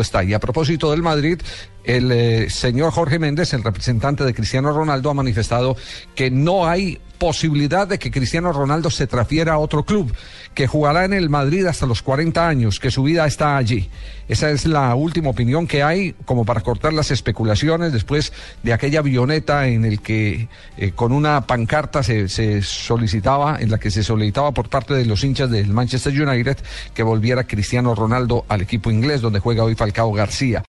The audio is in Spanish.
está. Y a propósito del Madrid, el eh, señor Jorge Méndez, el representante de Cristiano Ronaldo, ha manifestado que no hay posibilidad de que Cristiano Ronaldo se transfiera a otro club, que jugará en el Madrid hasta los 40 años, que su vida está allí. Esa es la última opinión que hay, como para cortar las especulaciones después de aquella avioneta en el que eh, con una pancarta se, se solicitaba, en la que se solicitaba por parte de los hinchas del Manchester United que volviera Cristiano Ronaldo al equipo inglés donde juega hoy Falcao García.